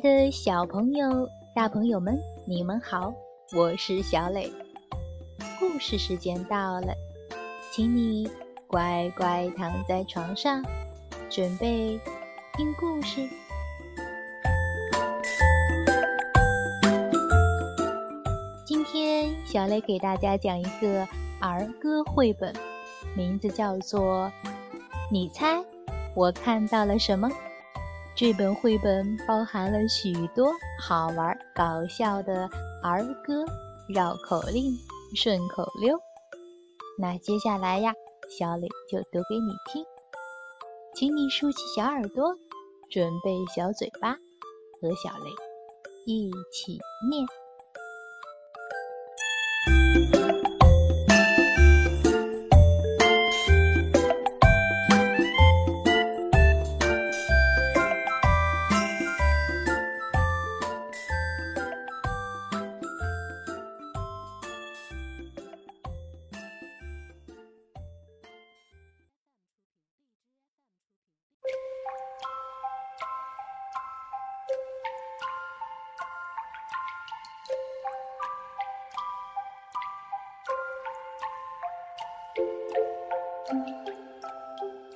的小朋友、大朋友们，你们好，我是小磊。故事时间到了，请你乖乖躺在床上，准备听故事。今天小磊给大家讲一个儿歌绘本，名字叫做《你猜我看到了什么》。这本绘本包含了许多好玩搞笑的儿歌、绕口令、顺口溜。那接下来呀，小磊就读给你听，请你竖起小耳朵，准备小嘴巴，和小磊一起念。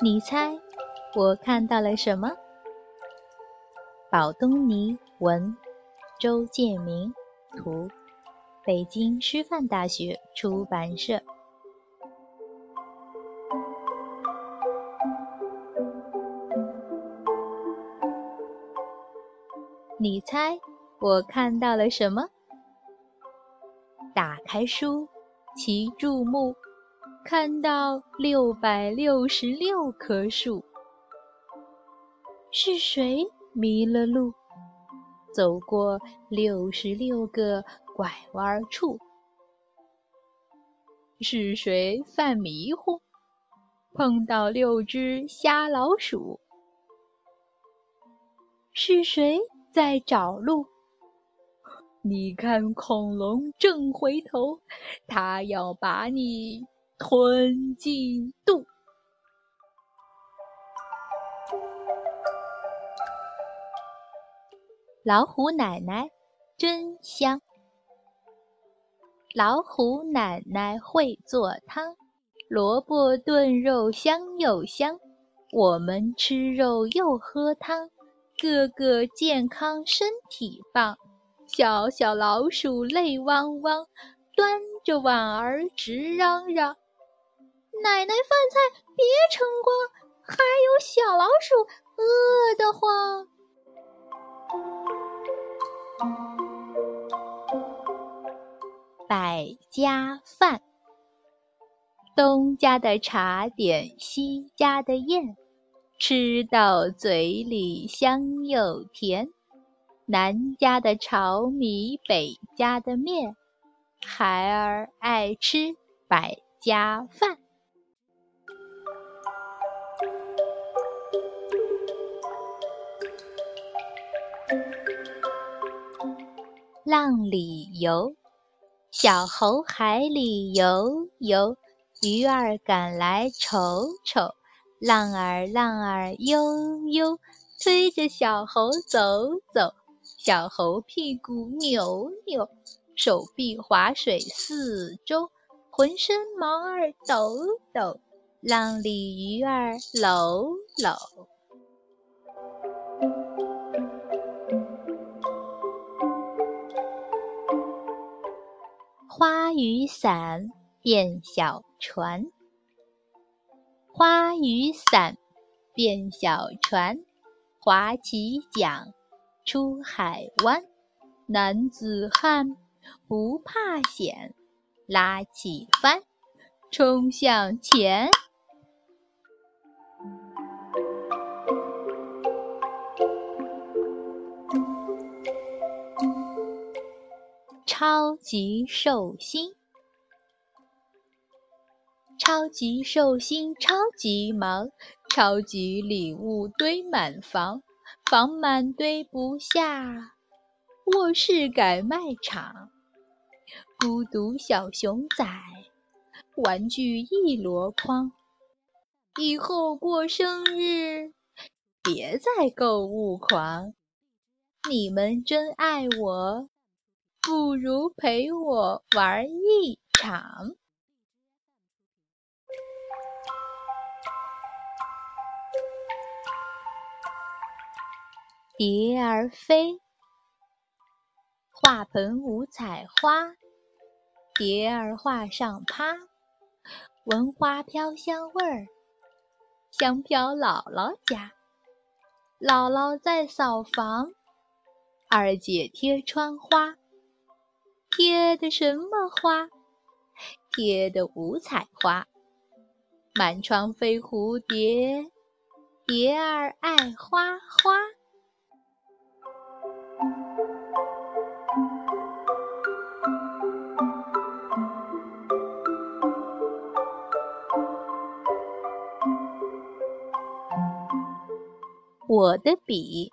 你猜我看到了什么？宝东尼文，周建明图，北京师范大学出版社。你猜我看到了什么？打开书，齐注目。看到六百六十六棵树，是谁迷了路？走过六十六个拐弯处，是谁犯迷糊？碰到六只瞎老鼠，是谁在找路？你看，恐龙正回头，它要把你。吞进肚。老虎奶奶真香，老虎奶奶会做汤，萝卜炖肉香又香。我们吃肉又喝汤，个个健康身体棒。小小老鼠泪汪汪，端着碗儿直嚷嚷。奶奶饭菜别盛光，还有小老鼠饿得慌。百家饭，东家的茶点，西家的宴，吃到嘴里香又甜。南家的炒米，北家的面，孩儿爱吃百家饭。浪里游，小猴海里游游，鱼儿赶来瞅瞅，浪儿浪儿悠悠，推着小猴走走，小猴屁股扭扭，手臂划水四周，浑身毛儿抖抖，浪里鱼儿搂搂。雨伞变小船，花雨伞变小船，划起桨出海湾。男子汉不怕险，拉起帆冲向前。超级寿星，超级寿星超级忙，超级礼物堆满房，房满堆不下，卧室改卖场。孤独小熊仔，玩具一箩筐，以后过生日别再购物狂。你们真爱我，不如陪我玩一场。蝶儿飞，画盆五彩花，蝶儿画上趴，闻花飘香味儿，香飘姥姥家。姥姥在扫房，二姐贴窗花，贴的什么花？贴的五彩花，满窗飞蝴蝶，蝶儿爱花花。我的笔，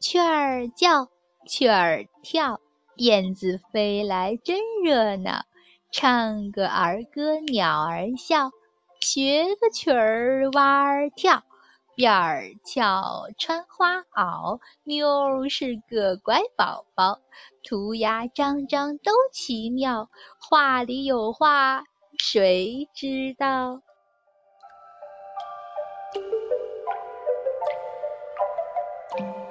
雀儿叫，雀儿跳，燕子飞来真热闹。唱个儿歌，鸟儿笑，学个曲儿，蛙儿跳。辫儿翘，穿花袄，妞儿是个乖宝宝。涂鸦张张都奇妙，画里有话，谁知道？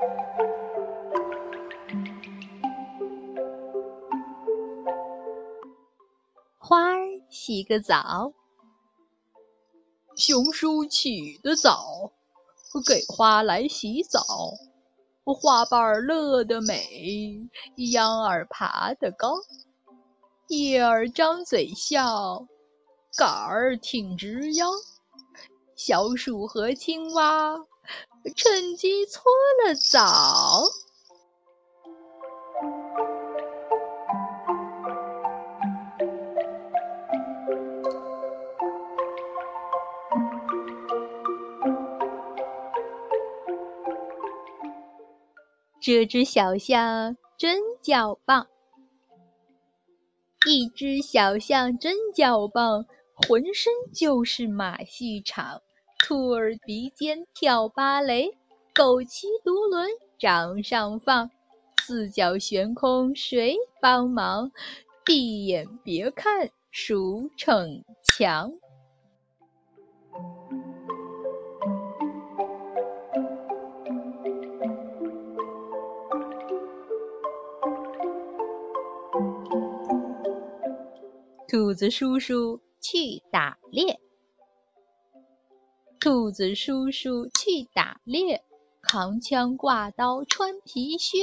洗个澡，熊叔起得早，给花来洗澡。花瓣儿乐得美，秧儿爬得高。叶儿张嘴笑，杆儿挺直腰。小鼠和青蛙。趁机搓了澡，这只小象真叫棒，一只小象真叫棒，浑身就是马戏场。兔儿鼻尖跳芭蕾，狗骑独轮掌上放，四脚悬空谁帮忙？闭眼别看鼠逞强。兔子叔叔去打猎。兔子叔叔去打猎，扛枪挂刀穿皮靴，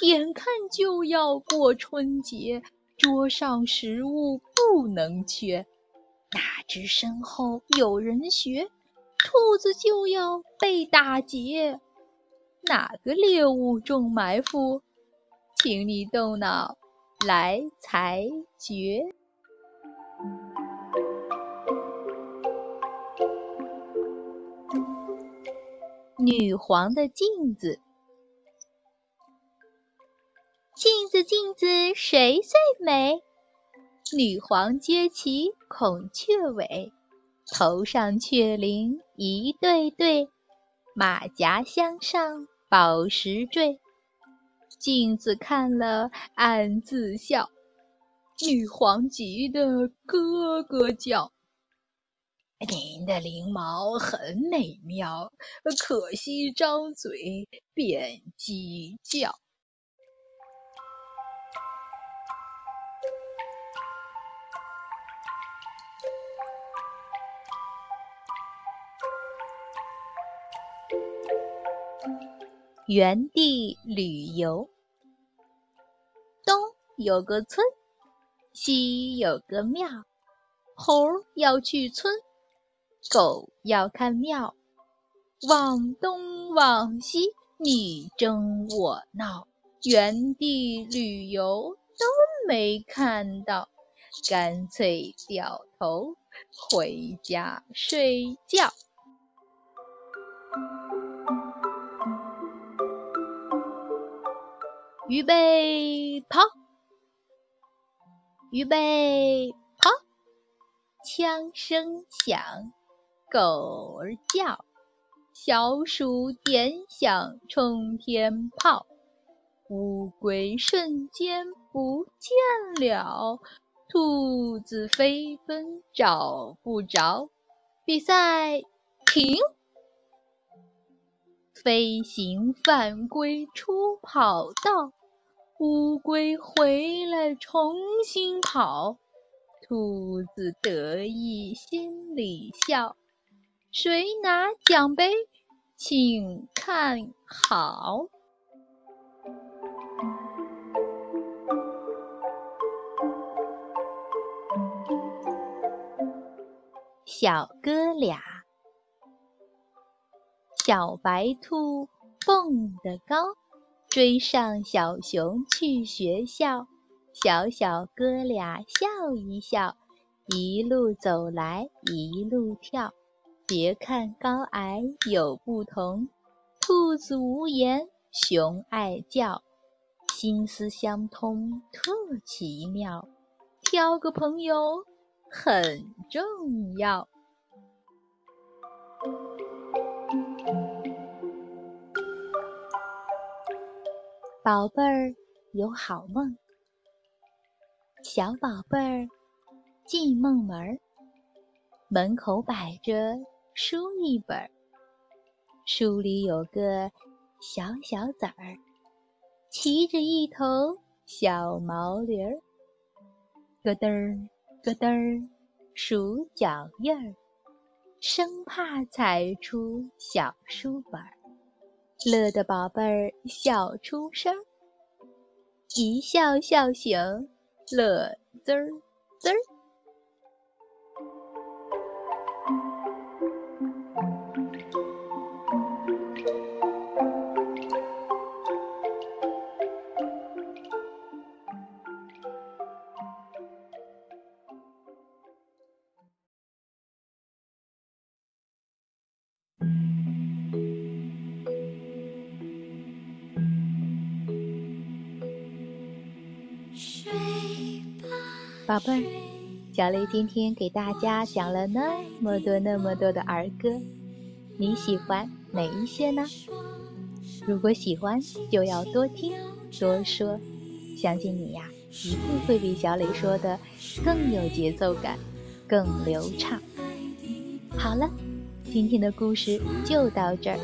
眼看就要过春节，桌上食物不能缺。哪知身后有人学，兔子就要被打劫。哪个猎物中埋伏？请你动脑来裁决。女皇的镜子，镜子镜子谁最美？女皇撅起孔雀尾，头上雀翎一对对，马甲镶上宝石坠。镜子看了暗自笑，女皇急得咯咯叫。您的翎毛很美妙，可惜张嘴便鸡叫。原地旅游，东有个村，西有个庙，猴要去村。狗要看庙，往东往西，你争我闹，原地旅游都没看到，干脆掉头回家睡觉。预备跑，预备跑，枪声响。狗儿叫，小鼠点响冲天炮，乌龟瞬间不见了，兔子飞奔找不着，比赛停。飞行犯规出跑道，乌龟回来重新跑，兔子得意心里笑，谁拿奖杯，请看好。小哥俩。小白兔蹦得高，追上小熊去学校。小小哥俩笑一笑，一路走来一路跳。别看高矮有不同，兔子无言，熊爱叫，心思相通特奇妙。挑个朋友很重要。宝贝儿有好梦，小宝贝儿进梦门，门口摆着书一本，书里有个小小崽儿，骑着一头小毛驴儿，咯噔儿咯噔儿数脚印儿，生怕踩出小书本儿。乐得宝贝儿笑出声，一笑笑醒，乐滋儿滋儿。宝贝儿，小雷今天给大家讲了那么多那么多的儿歌，你喜欢哪一些呢？如果喜欢，就要多听多说，相信你呀，一定会比小磊说的更有节奏感，更流畅。好了，今天的故事就到这儿，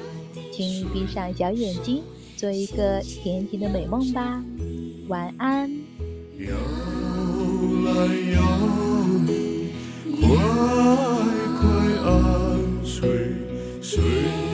请你闭上小眼睛，做一个甜甜的美梦吧，晚安。太阳，快快安睡睡。